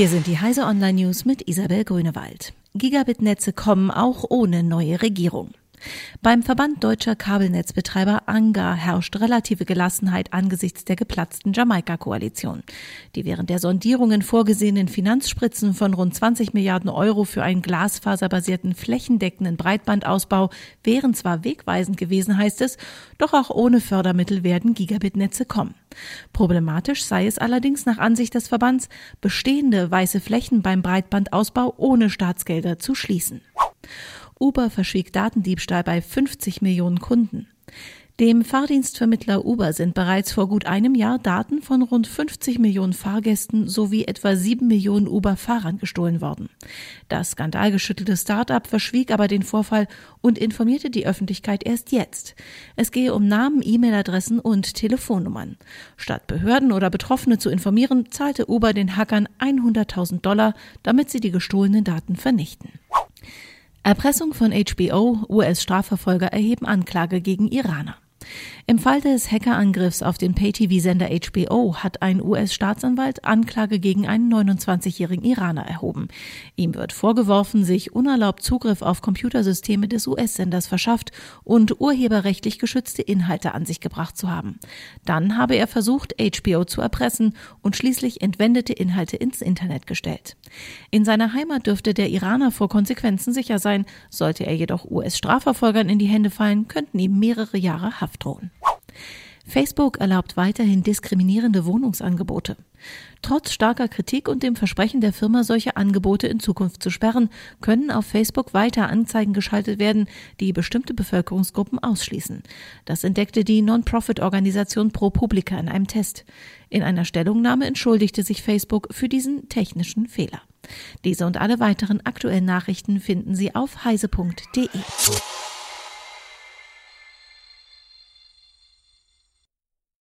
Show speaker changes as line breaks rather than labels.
Hier sind die Heise Online News mit Isabel Grünewald. Gigabit-Netze kommen auch ohne neue Regierung. Beim Verband deutscher Kabelnetzbetreiber ANGA herrscht relative Gelassenheit angesichts der geplatzten Jamaika-Koalition. Die während der Sondierungen vorgesehenen Finanzspritzen von rund 20 Milliarden Euro für einen glasfaserbasierten flächendeckenden Breitbandausbau wären zwar wegweisend gewesen, heißt es, doch auch ohne Fördermittel werden Gigabit-Netze kommen. Problematisch sei es allerdings nach Ansicht des Verbands, bestehende weiße Flächen beim Breitbandausbau ohne Staatsgelder zu schließen. Uber verschwieg Datendiebstahl bei 50 Millionen Kunden. Dem Fahrdienstvermittler Uber sind bereits vor gut einem Jahr Daten von rund 50 Millionen Fahrgästen sowie etwa 7 Millionen Uber-Fahrern gestohlen worden. Das skandalgeschüttelte Start-up verschwieg aber den Vorfall und informierte die Öffentlichkeit erst jetzt. Es gehe um Namen, E-Mail-Adressen und Telefonnummern. Statt Behörden oder Betroffene zu informieren, zahlte Uber den Hackern 100.000 Dollar, damit sie die gestohlenen Daten vernichten. Erpressung von HBO, US-Strafverfolger erheben Anklage gegen Iraner. Im Fall des Hackerangriffs auf den Pay-TV-Sender HBO hat ein US-Staatsanwalt Anklage gegen einen 29-jährigen Iraner erhoben. Ihm wird vorgeworfen, sich unerlaubt Zugriff auf Computersysteme des US-Senders verschafft und urheberrechtlich geschützte Inhalte an sich gebracht zu haben. Dann habe er versucht, HBO zu erpressen und schließlich entwendete Inhalte ins Internet gestellt. In seiner Heimat dürfte der Iraner vor Konsequenzen sicher sein. Sollte er jedoch US-Strafverfolgern in die Hände fallen, könnten ihm mehrere Jahre Haft drohen. Facebook erlaubt weiterhin diskriminierende Wohnungsangebote. Trotz starker Kritik und dem Versprechen der Firma, solche Angebote in Zukunft zu sperren, können auf Facebook weiter Anzeigen geschaltet werden, die bestimmte Bevölkerungsgruppen ausschließen. Das entdeckte die Non-Profit-Organisation ProPublica in einem Test. In einer Stellungnahme entschuldigte sich Facebook für diesen technischen Fehler. Diese und alle weiteren aktuellen Nachrichten finden Sie auf heise.de.